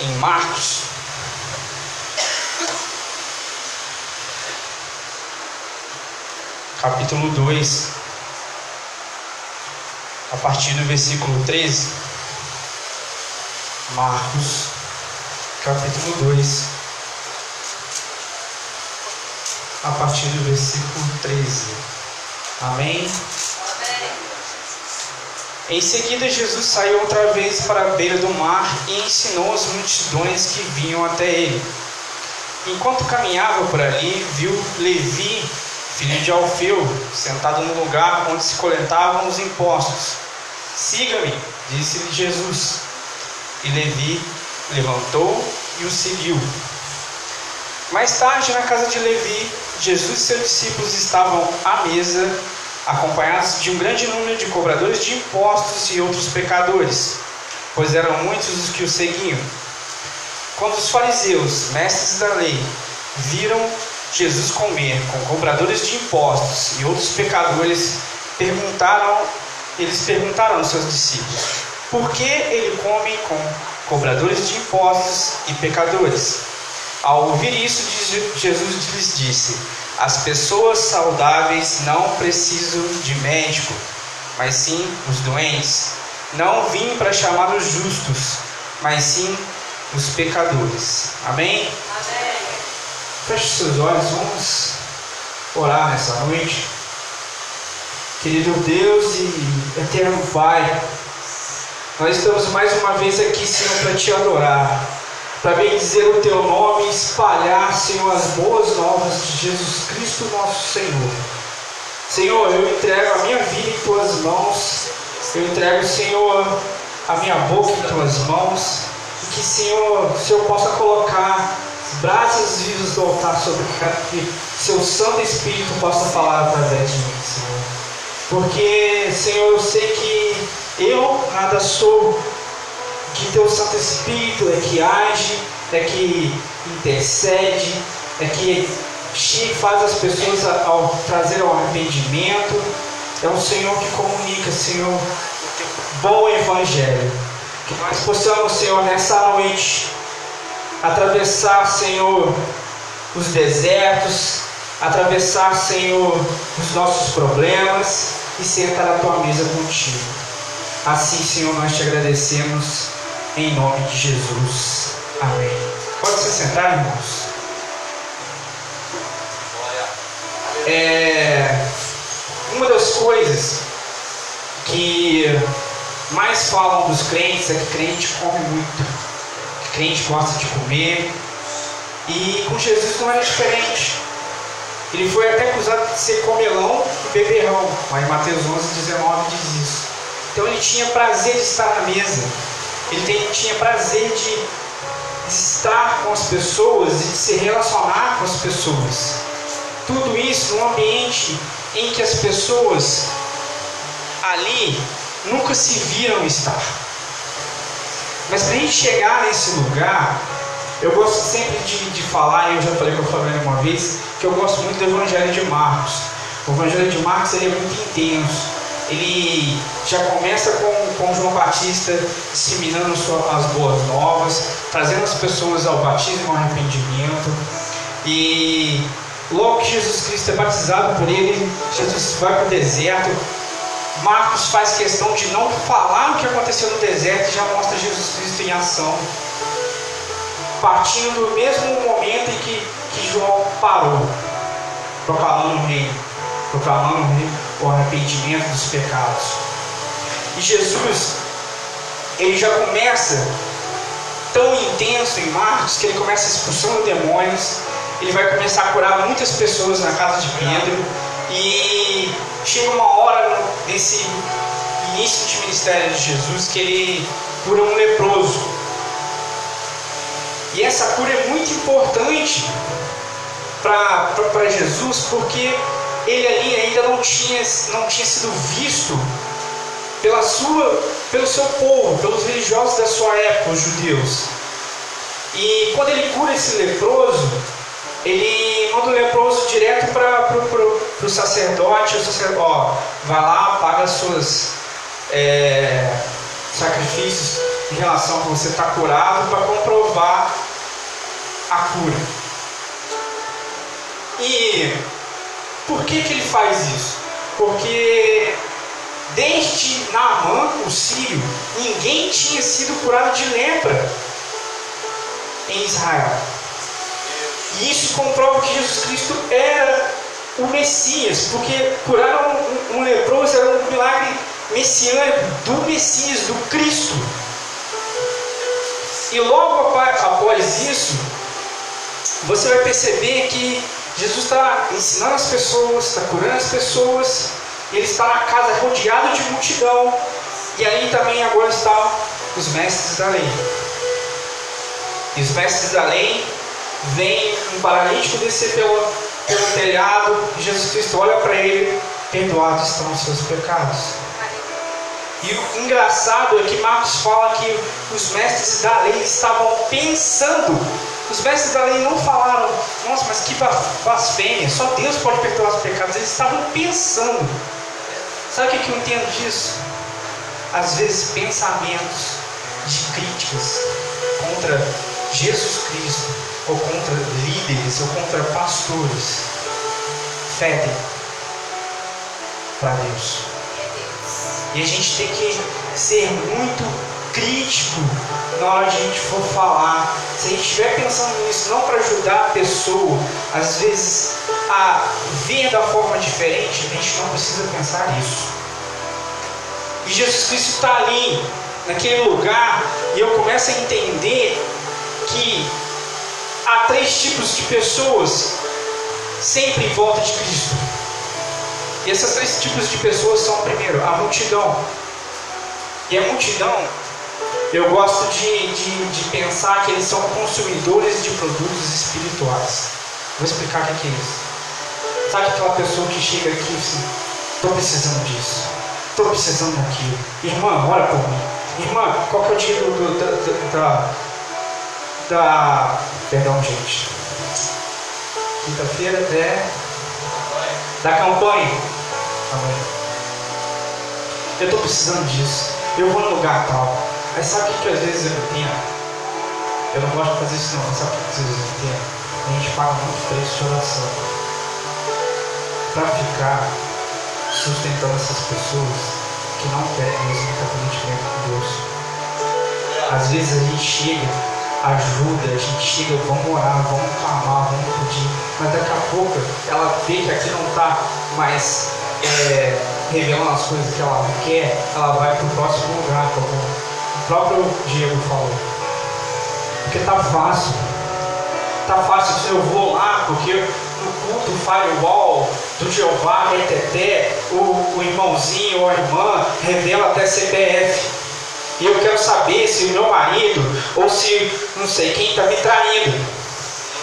em Marcos. Capítulo 2, a partir do versículo 13. Marcos, capítulo 2, a partir do versículo 13. Amém? Em seguida, Jesus saiu outra vez para a beira do mar e ensinou as multidões que vinham até ele. Enquanto caminhava por ali, viu Levi, filho de Alfeu, sentado no lugar onde se coletavam os impostos. Siga-me, disse-lhe Jesus. E Levi levantou e o seguiu. Mais tarde, na casa de Levi, Jesus e seus discípulos estavam à mesa acompanhados de um grande número de cobradores de impostos e outros pecadores, pois eram muitos os que o seguiam. Quando os fariseus, mestres da lei, viram Jesus comer com cobradores de impostos e outros pecadores, perguntaram, eles perguntaram aos seus discípulos: por que ele come com cobradores de impostos e pecadores? Ao ouvir isso, Jesus lhes disse: as pessoas saudáveis não precisam de médico, mas sim os doentes. Não vim para chamar os justos, mas sim os pecadores. Amém? Amém. Feche seus olhos, vamos orar nessa noite. Querido Deus e eterno Pai, nós estamos mais uma vez aqui, Senhor, para te adorar para bendizer o teu nome e espalhar, Senhor, as boas novas de Jesus Cristo, nosso Senhor. Senhor, eu entrego a minha vida em tuas mãos, eu entrego, Senhor, a minha boca em tuas mãos, e que, Senhor, o Senhor possa colocar brasas vivas do altar sobre que seu Santo Espírito possa falar através de mim, Senhor. Porque, Senhor, eu sei que eu nada sou que teu Santo Espírito é que age, é que intercede, é que faz as pessoas ao trazer ao arrependimento. É o Senhor que comunica, Senhor, o bom evangelho. Que nós possamos, Senhor, nessa noite, atravessar, Senhor, os desertos, atravessar, Senhor, os nossos problemas e sentar à tua mesa contigo. Assim, Senhor, nós te agradecemos em nome de Jesus. Amém. Pode se sentar, irmãos. É, uma das coisas que mais falam dos crentes é que crente come muito, que crente gosta de comer. E com Jesus não era diferente. Ele foi até acusado de ser comelão e beberrão. Mas Mateus 11, 19 diz isso. Então ele tinha prazer de estar na mesa. Ele tem, tinha prazer de, de estar com as pessoas e de se relacionar com as pessoas. Tudo isso num ambiente em que as pessoas ali nunca se viram estar. Mas para a gente chegar nesse lugar, eu gosto sempre de, de falar, e eu já falei com a família uma vez, que eu gosto muito do Evangelho de Marcos. O Evangelho de Marcos ele é muito intenso ele já começa com, com João Batista disseminando as boas novas, trazendo as pessoas ao batismo, ao arrependimento. E logo que Jesus Cristo é batizado por ele, Jesus vai para o deserto. Marcos faz questão de não falar o que aconteceu no deserto e já mostra Jesus Cristo em ação. Partindo do mesmo momento em que, que João parou, proclamando o reino, proclamando o reino o arrependimento dos pecados. E Jesus, ele já começa tão intenso em Marcos que ele começa expulsando demônios, ele vai começar a curar muitas pessoas na casa de Pedro e chega uma hora nesse início de ministério de Jesus que ele cura um leproso. E essa cura é muito importante para Jesus porque ele ali ainda não tinha, não tinha sido visto pela sua, pelo seu povo, pelos religiosos da sua época, os judeus. E quando ele cura esse leproso, ele manda o leproso direto para o sacerdote, o sacerdote, ó, vai lá, paga suas, é, sacrifícios em relação a você estar curado para comprovar a cura. E por que, que ele faz isso? Porque desde Naamã, o sírio, ninguém tinha sido curado de lepra em Israel. E isso comprova que Jesus Cristo era o Messias, porque curar um, um, um leproso era um milagre messiânico do Messias, do Cristo. E logo após isso, você vai perceber que Jesus está ensinando as pessoas, está curando as pessoas, ele está na casa rodeado de multidão, e aí também agora estão os mestres da lei. E os mestres da lei veem um paralítico descer pelo, pelo telhado, e Jesus Cristo olha para ele, perdoados estão os seus pecados. E o engraçado é que Marcos fala que os mestres da lei estavam pensando. Os mestres da lei não falaram, nossa, mas que blasfêmia, só Deus pode perdoar os pecados. Eles estavam pensando. Sabe o que eu entendo disso? Às vezes pensamentos de críticas contra Jesus Cristo, ou contra líderes, ou contra pastores, fedem para Deus. E a gente tem que ser muito crítico na hora de a gente for falar. Se a gente estiver pensando nisso, não para ajudar a pessoa, às vezes a ver da forma diferente, a gente não precisa pensar nisso. E Jesus Cristo está ali, naquele lugar, e eu começo a entender que há três tipos de pessoas sempre em volta de Cristo. E esses três tipos de pessoas são, primeiro, a multidão. E a multidão, eu gosto de, de, de pensar que eles são consumidores de produtos espirituais. Vou explicar o que é isso. Sabe aquela pessoa que chega aqui e assim, estou precisando disso, estou precisando daquilo. Irmã, ora por mim. Irmã, qual que é o dia do, da, da. Perdão, gente. Quinta-feira é. Da campanha amanhã. Eu estou precisando disso. Eu vou no lugar tal. Aí sabe o que, às vezes eu entendo? Eu não gosto de fazer isso não, mas sabe o que às vezes eu entendo? A gente paga muito preço de oração. Para ficar sustentando essas pessoas que não querem mesmo independentemente com Deus. Às vezes a gente chega, ajuda, a gente chega, vamos orar, vamos clamar, vamos pedir, mas daqui a pouco ela vê que aqui não está mais é, revelando as coisas que ela quer, ela vai para o próximo lugar, como o próprio Diego falou. Porque tá fácil. Tá fácil, eu vou lá, porque no culto firewall do Jeová, Reteté, o, o irmãozinho ou a irmã revela até CPF. E eu quero saber se o meu marido ou se não sei quem está me traindo.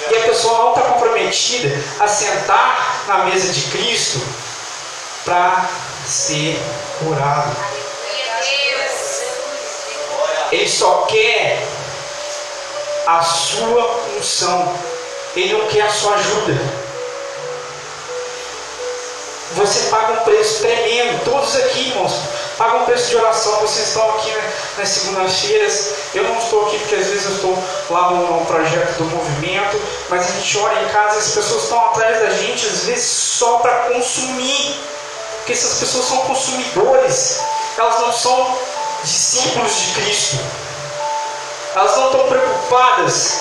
E a pessoa não está comprometida a sentar na mesa de Cristo para ser curado. Ele só quer a sua unção. Ele não quer a sua ajuda. Você paga um preço tremendo. Todos aqui, irmãos, pagam um preço de oração. Vocês estão aqui né, nas segundas-feiras. Eu não estou aqui porque às vezes eu estou lá no, projeto do movimento. Mas a gente ora em casa as pessoas estão atrás da gente, às vezes só para consumir porque essas pessoas são consumidores, elas não são discípulos de Cristo. Elas não estão preocupadas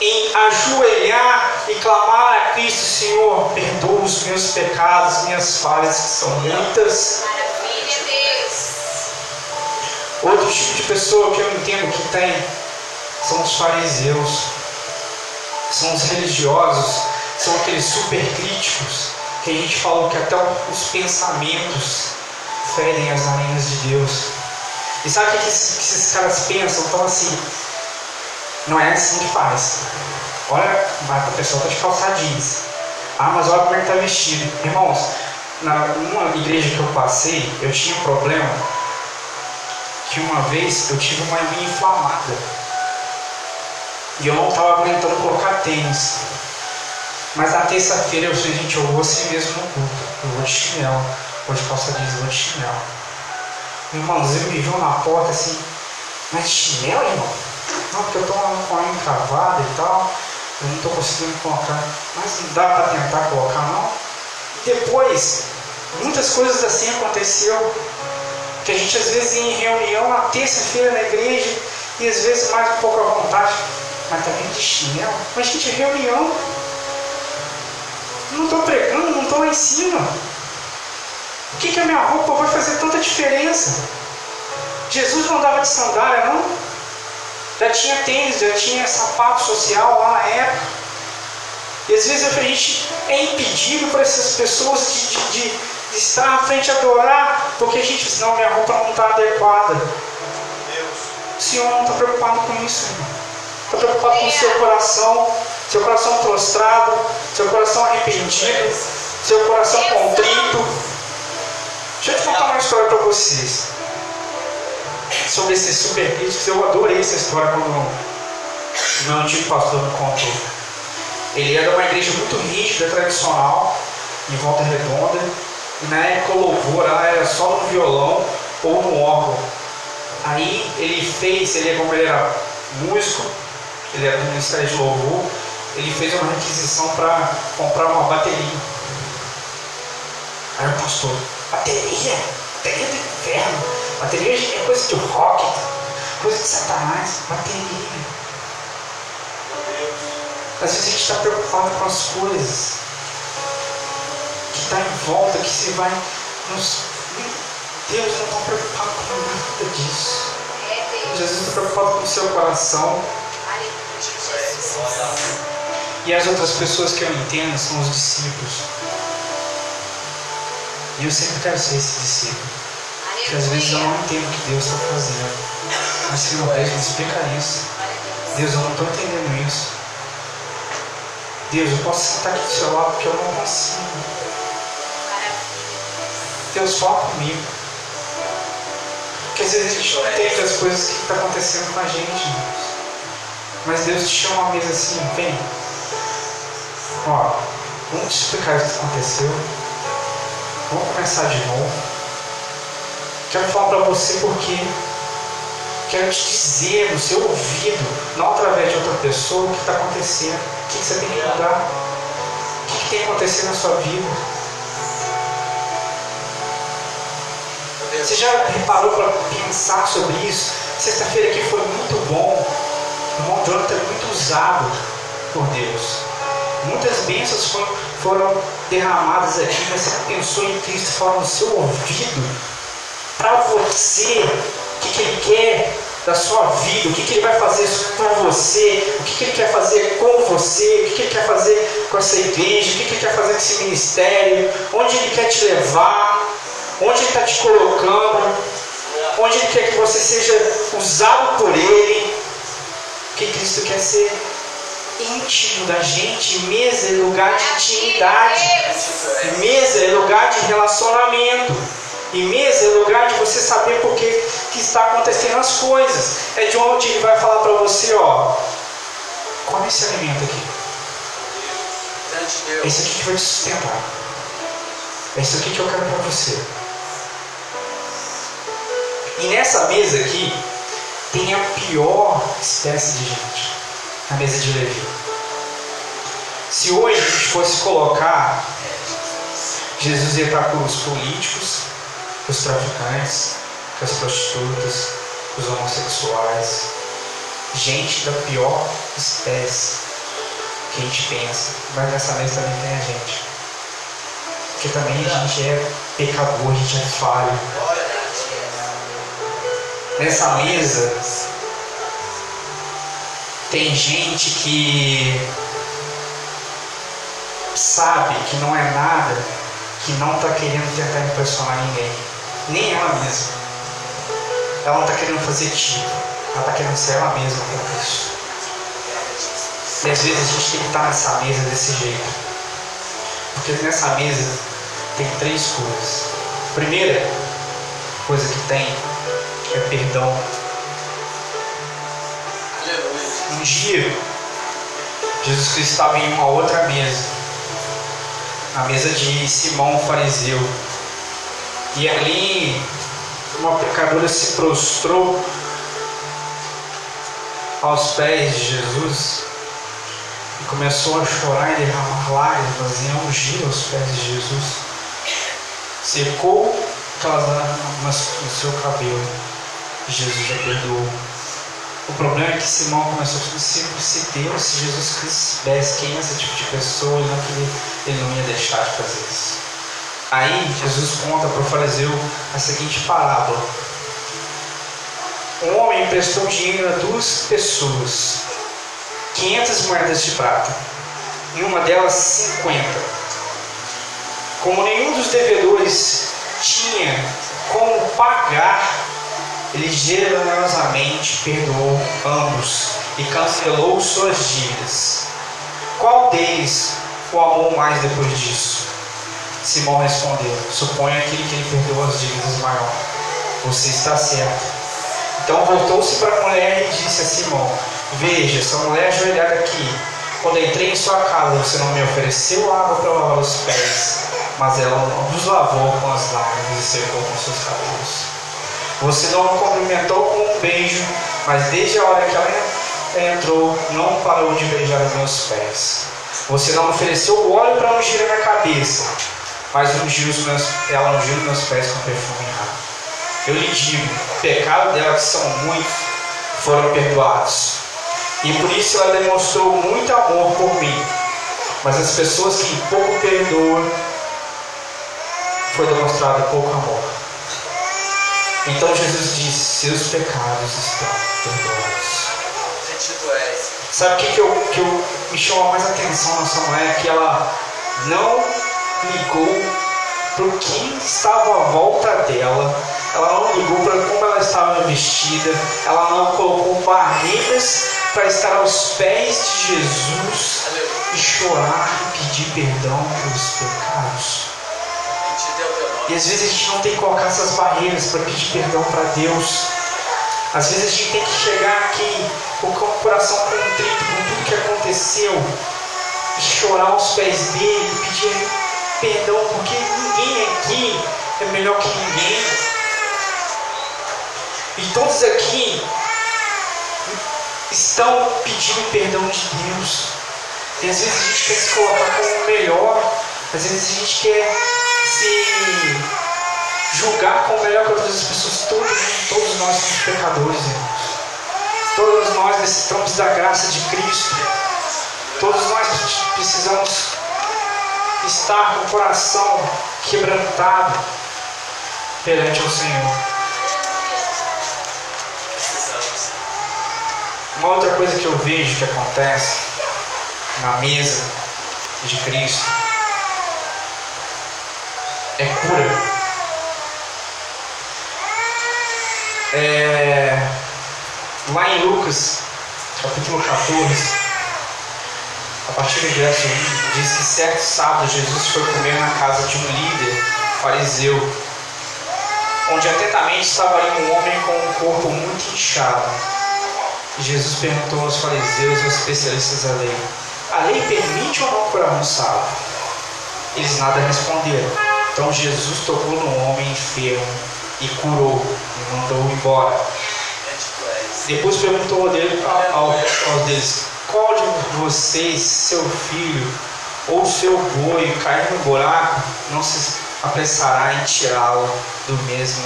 em ajoelhar e clamar a Cristo, Senhor, perdoa os meus pecados, minhas falhas, que são muitas. Outro tipo de pessoa que eu entendo que tem são os fariseus, são os religiosos, são aqueles super críticos que a gente falou que até os pensamentos ferem as arenas de Deus. E sabe o que que esses caras pensam? Então assim, não é assim que faz. Olha, a pessoa está de calça jeans. Ah, mas olha como ele está vestido. Irmãos, na uma igreja que eu passei, eu tinha um problema que uma vez eu tive uma unha inflamada. E eu não estava aguentando colocar tênis. Mas na terça-feira eu falei, gente, eu vou assim mesmo no culto. Eu vou de chinelo. Vou de calça jeans, vou de chinelo. Irmãos, ele me viu na porta assim, Mas chinelo, irmão? Não, porque eu estou com a encravada e tal. Eu não estou conseguindo colocar. Mas não dá para tentar colocar, não. Depois, muitas coisas assim aconteceu. Que a gente às vezes ia em reunião na terça-feira na igreja e às vezes mais um pouco à vontade. Mas também de chinelo. Mas gente, reunião. Não estou pregando, não estou lá em cima. O que, que a minha roupa vai fazer tanta diferença? Jesus não andava de sandália, não? Já tinha tênis, já tinha sapato social lá na época. E às vezes a gente é impedido por essas pessoas de, de, de, estar à frente e adorar, porque a gente diz, não, minha roupa não está adequada. O Senhor não está preocupado com isso, irmão. Está preocupado com o seu coração, seu coração prostrado, seu coração arrependido, seu coração contrito. Deixa eu te contar uma história para vocês sobre esses super críticos. Eu adorei essa história quando o meu antigo pastor me contou. Ele era uma igreja muito rígida, tradicional, em volta redonda. E na época o louvor era só no violão ou no órgão. Aí ele fez, ele como ele era músico, ele era do Ministério de Louvor, ele fez uma requisição para comprar uma bateria. Aí o pastor, bateria? Bateria do inferno? Bateria é coisa de rock, coisa de satanás, bateria. Às vezes a gente está preocupado com as coisas que está em volta, que se vai nos. Deus não está preocupado com nada disso. Jesus está preocupado com o seu coração. E as outras pessoas que eu entendo são os discípulos. E eu sempre quero ser esse discípulo. Que às vezes eu não entendo o que Deus está fazendo. Mas Senhor, Deus me explica isso. Deus, eu não estou entendendo isso. Deus, eu posso sentar aqui do seu lado porque eu não consigo. Deus, fala comigo. Porque às vezes a gente não entende as coisas que estão tá acontecendo com a gente, irmãos. Mas Deus te chama uma mesa assim, vem. Ó, vamos te explicar o que aconteceu. Vamos começar de novo. Quero falar para você porque quero te dizer no seu ouvido, não através de outra pessoa, o que está acontecendo, o que você tem que mudar, o que tem acontecido na sua vida. Você já reparou para pensar sobre isso? Sexta-feira aqui foi muito bom. O irmão Jonathan é muito usado por Deus. Muitas bênçãos foram, foram derramadas aqui, você pensou em Cristo fala no seu ouvido? Para você o que, que Ele quer da sua vida, o que, que Ele vai fazer com você, o que, que Ele quer fazer com você, o que, que Ele quer fazer com essa igreja, o que, que Ele quer fazer com esse ministério, onde Ele quer te levar, onde Ele está te colocando, onde Ele quer que você seja usado por Ele. Porque Cristo quer ser íntimo da gente, mesa é lugar de intimidade, mesa é lugar de relacionamento. E mesa é lugar de você saber por que, que está acontecendo as coisas. É de onde ele vai falar para você, ó. Come esse alimento aqui. É isso aqui que vai te sustentar. É isso aqui que eu quero para você. E nessa mesa aqui tem a pior espécie de gente. A mesa de Levi. Se hoje a gente fosse colocar, Jesus ia estar com os políticos, os traficantes, as prostitutas, os homossexuais, gente da pior espécie que a gente pensa, mas nessa mesa também tem a gente. Porque também a gente é pecador, a gente é falho. Nessa mesa tem gente que sabe que não é nada, que não está querendo tentar impressionar ninguém nem ela mesma. Ela não está querendo fazer tipo, ela está querendo ser ela mesma com isso. E às vezes a gente tem que estar nessa mesa desse jeito. Porque nessa mesa tem três coisas. A primeira coisa que tem é perdão. Um dia, Jesus Cristo estava em uma outra mesa, a mesa de Simão fariseu. E ali uma pecadora se prostrou aos pés de Jesus e começou a chorar e derramar lágrimas e a ungir aos pés de Jesus. Secou aquelas lágrimas no seu cabelo Jesus já perdoou. O problema é que Simão começou a dizer, se Deus, se Jesus Cristo soubesse quem é esse tipo de pessoa, ele não, queria, ele não ia deixar de fazer isso. Aí Jesus conta para o fariseu a seguinte parábola. Um homem emprestou dinheiro a duas pessoas, 500 moedas de prata, e uma delas 50. Como nenhum dos devedores tinha como pagar ele generosamente perdoou ambos e cancelou suas dívidas. Qual deles o amou mais depois disso? Simão respondeu: Suponho aquele que lhe perdoou as dívidas maior. Você está certo. Então voltou-se para a mulher e disse a Simão: Veja, essa mulher ajoelhada aqui. Quando entrei em sua casa, você não me ofereceu água para lavar os pés, mas ela nos lavou com as lágrimas e secou com seus cabelos. Você não a cumprimentou com um beijo, mas desde a hora que ela entrou, não parou de beijar os meus pés. Você não ofereceu óleo para ungir a minha cabeça, mas ungiu os meus, ela ungiu os meus pés com perfume raro. Eu lhe digo, o pecado dela, que são muitos, foram perdoados. E por isso ela demonstrou muito amor por mim. Mas as pessoas que pouco perdoam, foi demonstrado pouco amor. Então Jesus disse: Seus pecados estão perdoados. Sabe o que, que, eu, que eu, me chama mais atenção nessa mulher? É que ela não ligou para o que estava à volta dela, ela não ligou para como ela estava vestida, ela não colocou barreiras para estar aos pés de Jesus e chorar e pedir perdão pelos pecados. E às vezes a gente não tem que colocar essas barreiras para pedir perdão para Deus. Às vezes a gente tem que chegar aqui com o coração contrito com tudo que aconteceu e chorar aos pés dele, pedir perdão, porque ninguém aqui é melhor que ninguém. E todos aqui estão pedindo perdão de Deus. E às vezes a gente quer se colocar como o melhor, às vezes a gente quer se julgar como melhor que outras pessoas. Todos, todos nós somos pecadores, irmãos. Todos nós necessitamos da graça de Cristo. Todos nós precisamos estar com o coração quebrantado perante o Senhor. Uma outra coisa que eu vejo que acontece na mesa de Cristo é cura. É, lá em Lucas, capítulo 14, a partir do verso 1, diz que certo sábado Jesus foi comer na casa de um líder fariseu, onde atentamente estava ali um homem com um corpo muito inchado. E Jesus perguntou aos fariseus e aos especialistas da lei: A lei permite ou não curar um sábado? Eles nada responderam. Então Jesus tocou no homem enfermo e curou e mandou embora. Depois perguntou dele, ao, ao deles: Qual de vocês, seu filho ou seu boi cair no buraco, não se apressará em tirá-lo do mesmo,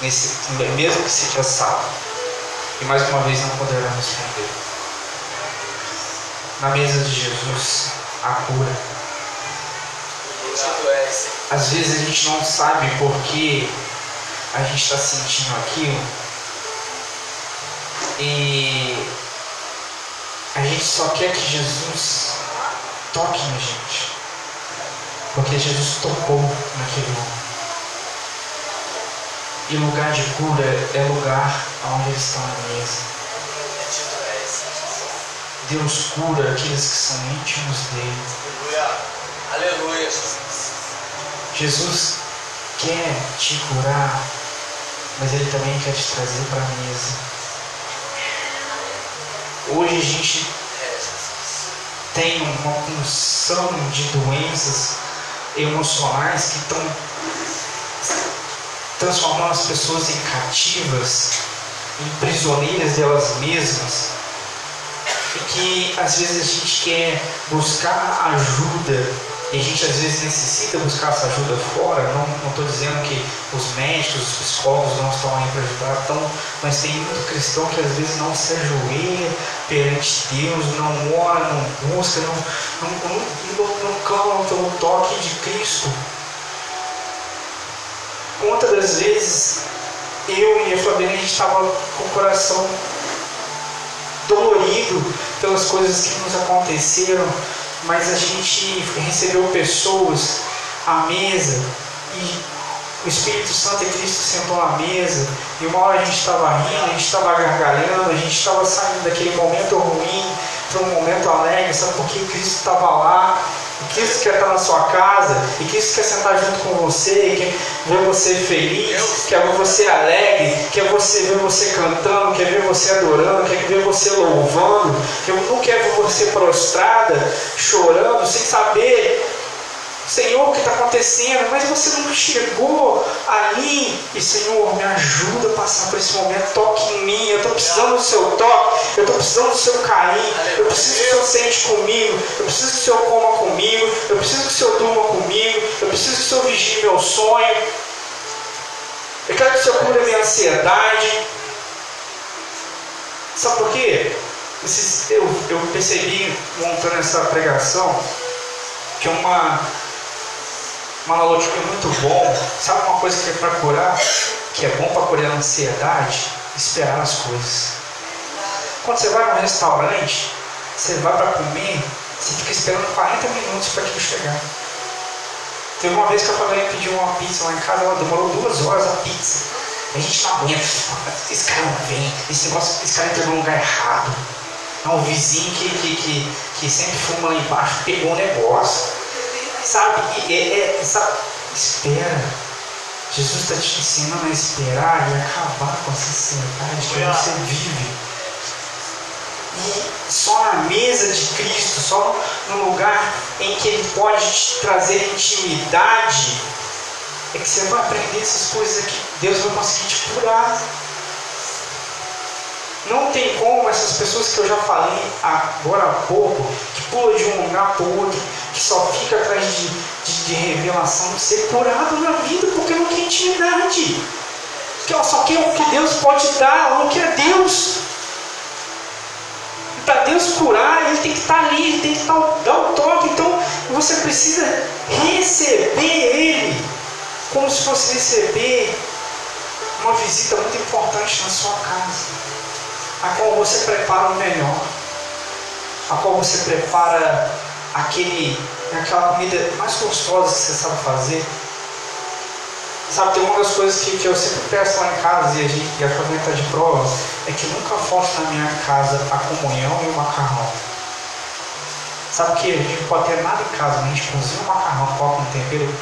nesse, mesmo que seja sábado? E mais uma vez não poderá responder. Na mesa de Jesus, a cura às vezes a gente não sabe por que a gente está sentindo aquilo. E a gente só quer que Jesus toque na gente. Porque Jesus tocou naquele homem. E lugar de cura é lugar onde eles estão na mesa. Deus cura aqueles que são íntimos dele. Aleluia. Jesus quer te curar, mas Ele também quer te trazer para a mesa. Hoje a gente tem uma função de doenças emocionais que estão transformando as pessoas em cativas, em prisioneiras delas mesmas que às vezes a gente quer buscar ajuda e a gente às vezes necessita buscar essa ajuda fora. Não estou dizendo que os médicos, os psicólogos não estão aí para ajudar, então, mas tem muito cristão que às vezes não se ajoelha perante Deus, não ora, não busca, não, não, não, não clama pelo toque de Cristo. Quantas das vezes eu e a Fabiana a gente estava com o coração dolorido pelas coisas que nos aconteceram, mas a gente recebeu pessoas à mesa e o Espírito Santo e Cristo sentou à mesa. E uma hora a gente estava rindo, a gente estava gargalhando, a gente estava saindo daquele momento ruim para um momento alegre, sabe por que Cristo estava lá e Cristo quer estar na sua casa, e Cristo quer sentar junto com você, quer ver você feliz, quer ver você alegre, quer você ver você cantando, quer ver você adorando, quer ver você louvando, não quer ver você prostrada, chorando, sem saber Senhor, o que está acontecendo? Mas você não chegou ali. E Senhor, me ajuda a passar por esse momento. Toque em mim. Eu estou precisando do seu toque. Eu estou precisando do seu carinho. Eu preciso que o Senhor sente comigo. Eu preciso que o Senhor coma comigo. Eu preciso que o Senhor durma comigo. Eu preciso que o Senhor vigie meu sonho. Eu quero que o Senhor cure a minha ansiedade. Sabe por quê? Eu, eu percebi, montando essa pregação, que uma uma analógico é muito bom. Sabe uma coisa que é para curar? Que é bom para curar a ansiedade? Esperar as coisas. Quando você vai num restaurante, você vai para comer, você fica esperando 40 minutos para aquilo chegar. Teve uma vez que eu falei pedir uma pizza lá em casa, ela demorou duas horas a pizza. A gente não aguenta, esse cara não vem, esse, negócio, esse cara entrou no lugar errado. Não, o vizinho que, que, que, que sempre fuma lá embaixo pegou um negócio. Sabe? É, é, sabe? Espera. Jesus está te ensinando a esperar e acabar com essa ansiedade que você vive. E só na mesa de Cristo, só no lugar em que Ele pode te trazer intimidade, é que você vai aprender essas coisas que Deus vai conseguir te curar. Não tem como essas pessoas que eu já falei agora há pouco, que pulam de um lugar para o outro, que só fica atrás de, de, de revelação, ser curado na vida, porque não tem intimidade. Que só quer o que Deus pode dar, não quer Deus. Para Deus curar, Ele tem que estar ali, Ele tem que dar o toque. Então você precisa receber Ele, como se fosse receber uma visita muito importante na sua casa a qual você prepara o melhor, a qual você prepara aquele, aquela comida mais gostosa que você sabe fazer. Sabe, tem uma das coisas que, que eu sempre peço lá em casa e a, gente, e a família está de prova, é que nunca falte na minha casa a comunhão e o macarrão. Sabe que a gente pode ter nada em casa, mas a gente cozinha o macarrão, coloca um tempero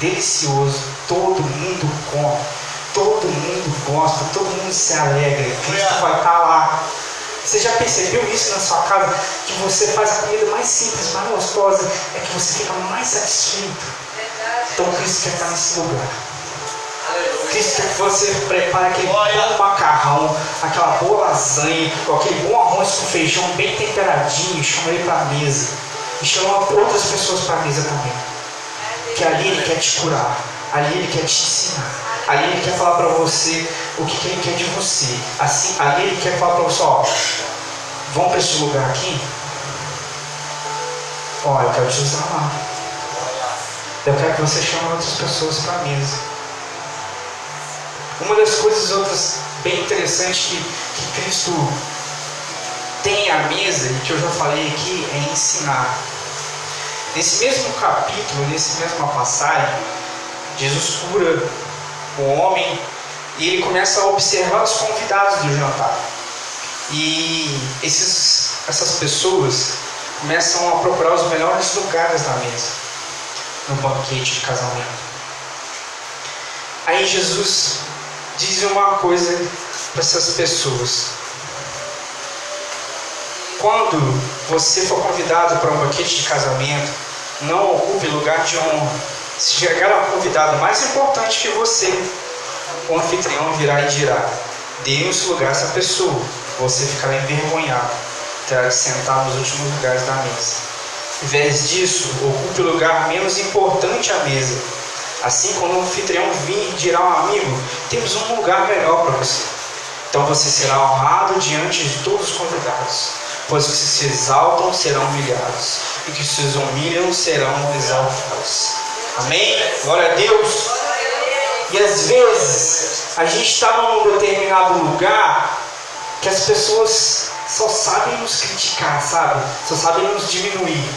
delicioso, todo mundo come todo mundo gosta, todo mundo se alegra, Cristo vai estar lá. Você já percebeu isso na sua casa? Que você faz a comida mais simples, mais gostosa, é que você fica mais satisfeito. Então Cristo quer estar nesse lugar. Cristo quer que você prepare aquele bom macarrão, aquela boa lasanha, aquele bom arroz com feijão bem temperadinho, e chama ele para a mesa. E chama outras pessoas para a mesa também. Que ali ele quer te curar, ali ele quer te ensinar. Ali ele quer falar para você o que, que, ele quer de você. Assim, ali ele quer falar para você, ó, vamos para esse lugar aqui? Ó, eu quero te usar lá. Eu quero que você chame outras pessoas para a mesa. Uma das coisas outras bem interessantes que, que Cristo tem à mesa, e que eu já falei aqui, é ensinar. Nesse mesmo capítulo, nesse mesma passagem, Jesus cura o homem, e ele começa a observar os convidados do jantar. E esses, essas pessoas começam a procurar os melhores lugares na mesa, no banquete de casamento. Aí Jesus diz uma coisa para essas pessoas. Quando você for convidado para um banquete de casamento, não ocupe lugar de honra se chegar um convidado mais importante que você, o anfitrião virá e dirá: Dê esse lugar a essa pessoa, você ficará envergonhado. terá que sentar nos últimos lugares da mesa. Em vez disso, ocupe o lugar menos importante à mesa. Assim, quando o anfitrião vir, dirá ao amigo: Temos um lugar melhor para você. Então você será honrado diante de todos os convidados. Pois que se exaltam serão humilhados, e que se humilham serão exaltados. Amém? Glória a Deus. E às vezes a gente está num determinado lugar que as pessoas só sabem nos criticar, sabe? Só sabem nos diminuir.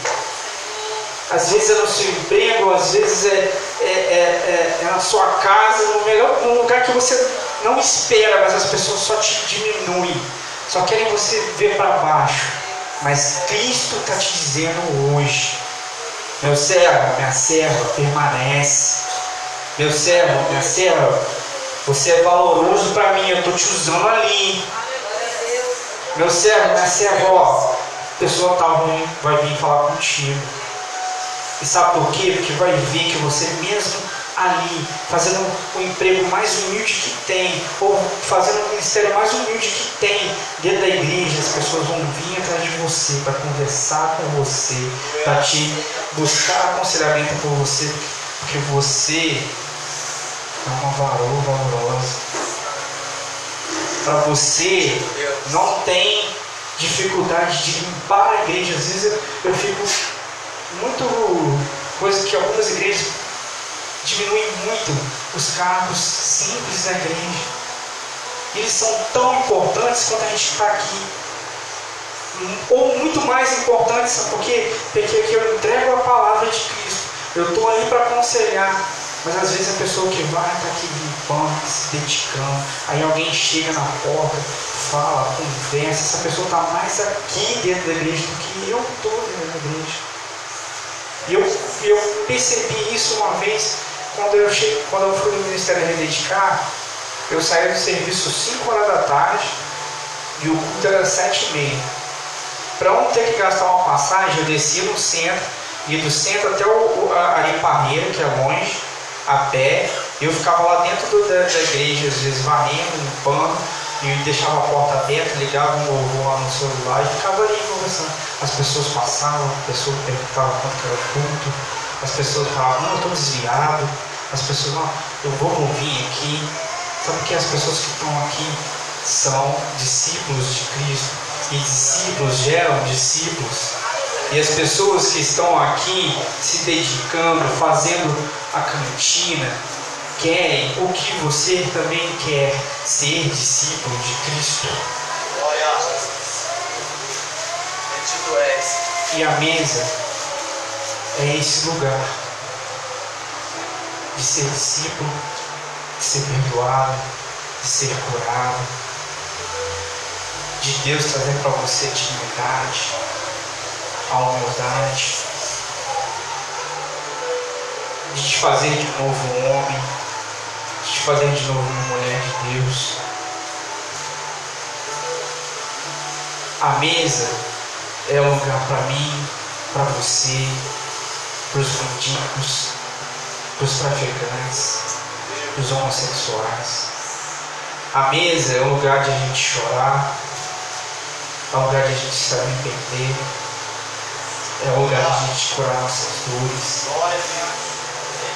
Às vezes é no seu emprego, às vezes é, é, é, é, na sua casa, no, melhor, no lugar que você não espera, mas as pessoas só te diminuem, só querem você ver para baixo. Mas Cristo está te dizendo hoje, meu servo, minha serva, permanece. Meu servo, minha serva, você é valoroso para mim, eu estou te usando ali. Meu servo, minha serva, ó, pessoa tá ruim, vai vir falar contigo. E sabe por quê? Porque vai ver que você mesmo ali, fazendo o emprego mais humilde que tem, ou fazendo o ministério mais humilde que tem dentro da igreja, as pessoas vão vir atrás de você para conversar com você, para te buscar aconselhamento por você, porque você é uma varoa valorosa para você não tem dificuldade de limpar a igreja. Às vezes eu, eu fico muito coisa que algumas igrejas diminuem muito os cargos simples da igreja. Eles são tão importantes quanto a gente está aqui. Ou muito mais importantes, porque, porque aqui eu entrego a palavra de Cristo. Eu estou aí para aconselhar. Mas às vezes a pessoa que vai está aqui limpando, se dedicando, aí alguém chega na porta, fala, conversa, essa pessoa está mais aqui dentro da igreja do que eu estou dentro da igreja. E eu, eu percebi isso uma vez quando eu, cheguei, quando eu fui no Ministério Rededicar, eu saí do serviço 5 horas da tarde e o culto era 7 e meia. Para não ter que gastar uma passagem, eu descia no centro, ia do centro até o, a Ariparreira, que é longe, a pé. Eu ficava lá dentro do, da, da, igreja, às vezes varrendo, limpando, e deixava a porta aberta, ligava um louvor lá no celular e ficava ali conversando. As pessoas passavam, as pessoas perguntavam quanto era o culto, as pessoas falavam, não, eu estou desviado, as pessoas, eu vou ouvir aqui. Sabe que as pessoas que estão aqui são discípulos de Cristo e discípulos geram discípulos. E as pessoas que estão aqui se dedicando, fazendo a cantina, querem o que você também quer, ser discípulo de Cristo. E a mesa é esse lugar de ser discípulo, de ser perdoado, de ser curado, de Deus trazer para você dignidade a humildade, de te fazer de novo um homem, de te fazer de novo uma mulher de Deus. A mesa é um lugar para mim, para você, para os mendigos, para os traficantes, para os homossexuais. A mesa é um lugar de a gente chorar, é um lugar de a gente se arrepender é o lugar de a gente curar nossas dores.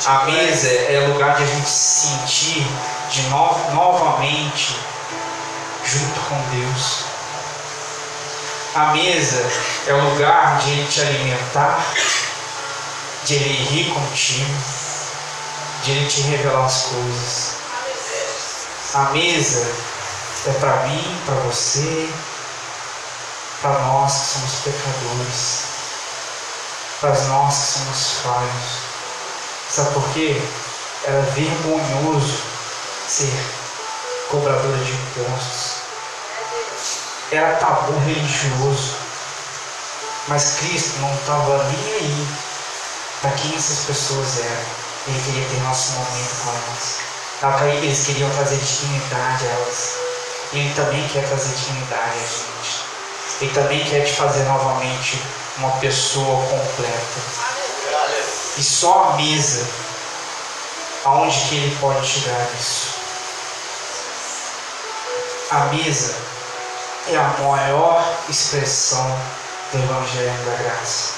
A mesa é o lugar de a gente se sentir de no, novamente junto com Deus. A mesa é o lugar de Ele te alimentar, de Ele rir contigo, de Ele te revelar as coisas. A mesa é para mim, para você, para nós que somos pecadores para nós que somos falhos. Sabe por quê? Era vergonhoso ser cobradora de impostos. Era tabu religioso. Mas Cristo não estava nem aí para quem essas pessoas eram. Ele queria ter nosso momento com elas. Eles queriam trazer dignidade a elas. Ele também quer trazer dignidade a gente. Ele também quer te fazer novamente uma pessoa completa. E só a mesa, aonde que ele pode tirar isso? A mesa é a maior expressão do Evangelho da Graça.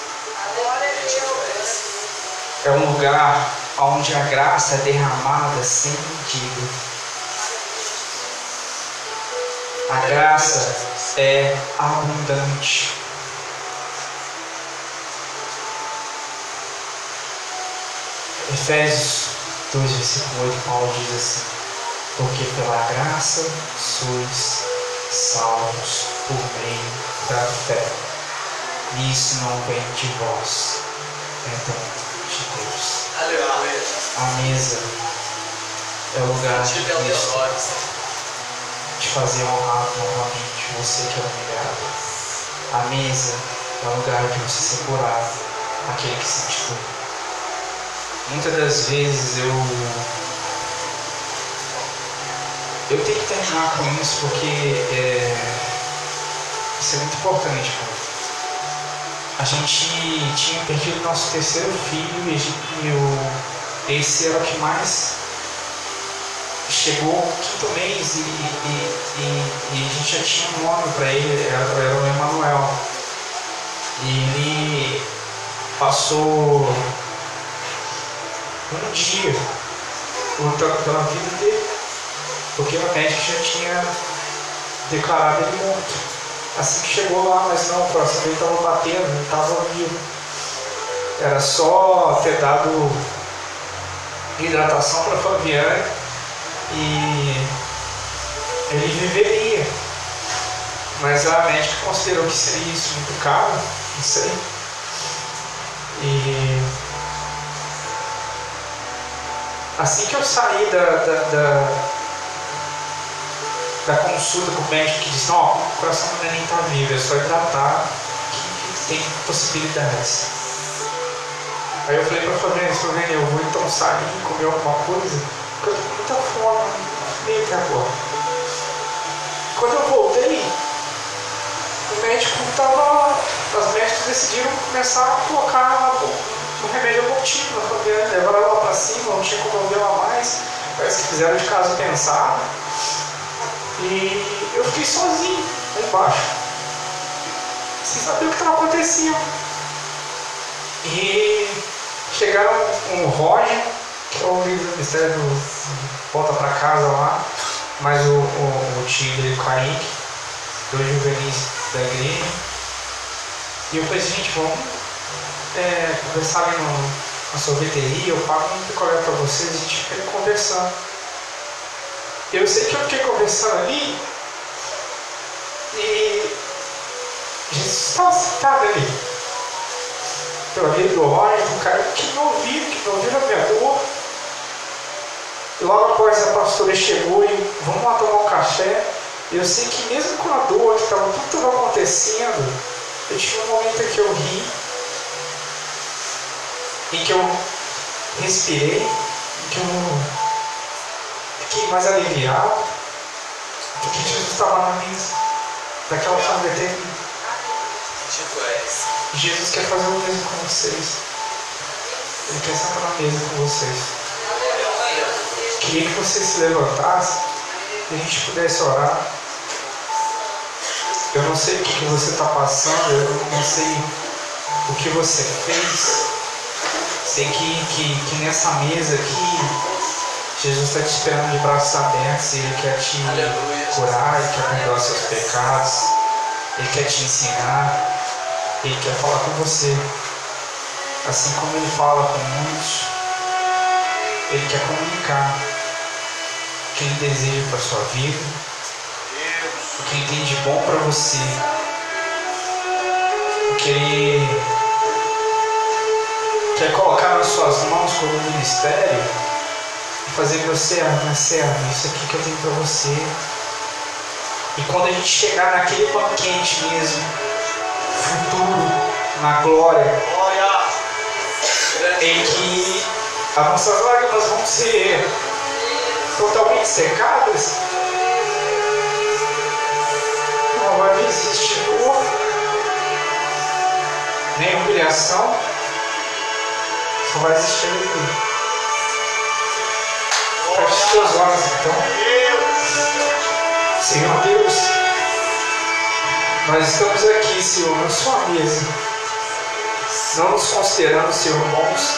É um lugar onde a graça é derramada sem medida. A graça é abundante. Efésios 2, versículo 8, Paulo diz assim: Porque pela graça sois salvos por meio da fé. Isso não vem de vós, é dom de Deus. Aleluia. A mesa é o lugar de Cristo te fazer honrar novamente você que é humilhado. A mesa é o lugar de você ser curado, aquele que se exclui. Muitas das vezes eu. Eu tenho que terminar com isso porque é, isso é muito importante. Cara. A gente tinha perdido nosso terceiro filho e, o, esse era o que mais chegou o quinto mês e, e, e- e a gente já tinha um nome para ele, era, era o Emanuel. E ele passou um dia lutando pela vida dele, porque o médico já tinha declarado ele morto. Assim que chegou lá, mas não, o coração dele estava batendo, ele estava vivo. Era só ter dado hidratação para Fabiane e ele viveria. Mas a médica considerou que seria isso muito caro, não sei. E assim que eu saí da, da, da, da consulta com o médico que não, ó, o coração do neném está vivo, é só hidratar que tem possibilidades. Aí eu falei pra Fabiane, Fabiane, eu vou então sair, comer alguma coisa, porque eu tô com muita fome, meio que agora. Quando eu voltei, o médico tava. As médicas decidiram começar a colocar um remédio abortivo na Fabiane, levaram ela pra cima, não tinha como eu mais, parece que fizeram de caso pensado. E eu fiquei sozinho lá embaixo, sem saber o que estava acontecendo. E chegaram um Roger, que é o líder do Ministério do Volta pra Casa lá, mais o, o, o tio dele, o Kaique, dois juvenis da igreja. E eu falei, gente, vamos é, conversar ali no, na sorveteria, eu pago um picolé pra vocês, a gente fica conversando. Eu sei que eu fiquei conversando ali e Jesus estava sentado ali. Eu olhei do Roger, um cara que me ouviu, que me ouviu a minha dor. Logo após a pastora chegou e vamos lá tomar um café. Eu sei que mesmo com a dor, que estava tudo acontecendo, eu tive um momento em que eu ri, em que eu respirei, em que eu fiquei mais aliviado, porque Jesus estava na mesa, daquela forma eterna. És. Jesus quer fazer o mesmo com vocês. Ele quer sentar na mesa com vocês. Queria que vocês se levantassem e a gente pudesse orar. Eu não sei o que, que você está passando, eu não sei o que você fez. Sei que, que, que nessa mesa aqui, Jesus está te esperando de braços abertos Ele quer te Aleluia. curar, Ele quer perdoar seus pecados, Ele quer te ensinar, Ele quer falar com você. Assim como Ele fala com muitos, Ele quer comunicar o que Ele deseja para sua vida, o que Ele tem de bom para você, o que Ele quer colocar nas suas mãos como ministério fazer você, ah, minha serva, isso aqui que eu tenho para você. E quando a gente chegar naquele banquete mesmo, futuro, na glória, Glória. em que as nossas lágrimas vão ser totalmente secadas, não vai existir dor, nem humilhação, só vai existir alegria. Seus olhos então. Senhor Deus, Nós estamos aqui, Senhor, na sua mesa, não nos considerando, Senhor, bons,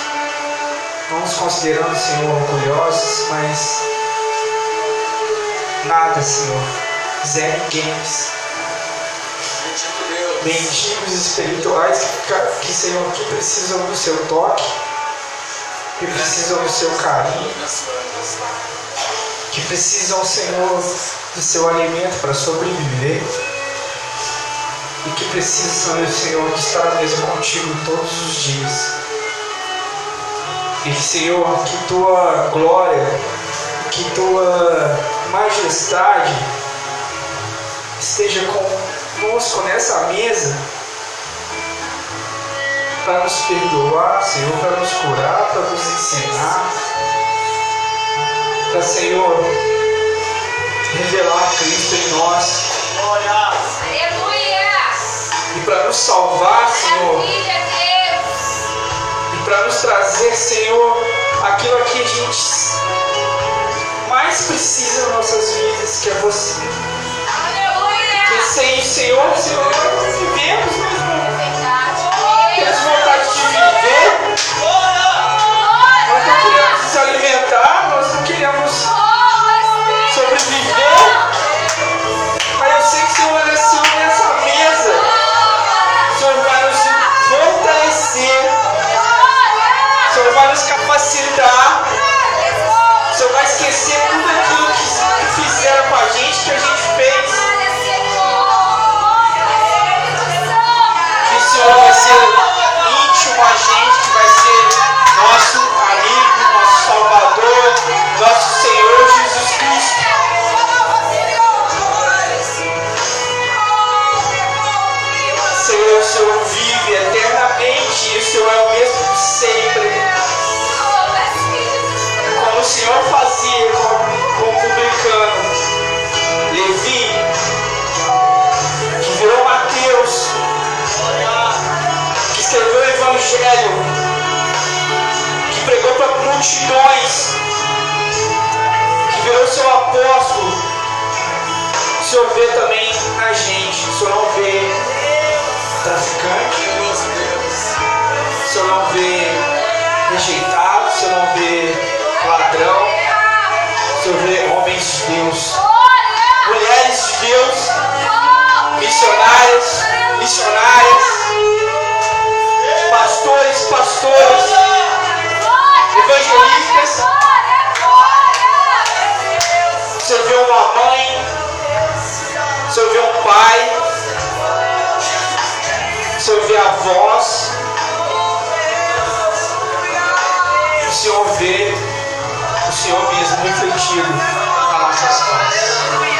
não nos considerando, Senhor, orgulhosos, mas nada, Senhor, zero games, mendigos espirituais que, que, Senhor, que precisam do seu toque, que precisam do seu carinho, que precisam, Senhor, do seu alimento para sobreviver e que precisam, Senhor, de estar mesmo contigo todos os dias. E Senhor, que tua glória, que tua majestade esteja conosco nessa mesa para nos perdoar, Senhor, para nos curar, para nos ensinar, para, Senhor, revelar Cristo em nós. E para nos salvar, Senhor. E para nos trazer, Senhor, aquilo que a gente mais precisa nas nossas vidas, que é você. Que sem o Senhor, Senhor, nós vivemos, traficante, o Senhor não vê rejeitado, o Senhor não vê ladrão, o Senhor vê homens de Deus, mulheres de Deus, missionárias, missionárias, pastores, pastoras, evangelistas. O Senhor vê uma mãe, o Senhor vê um pai, se ouvir a voz, o Senhor vê, o Senhor mesmo refletido nas nossas mãos.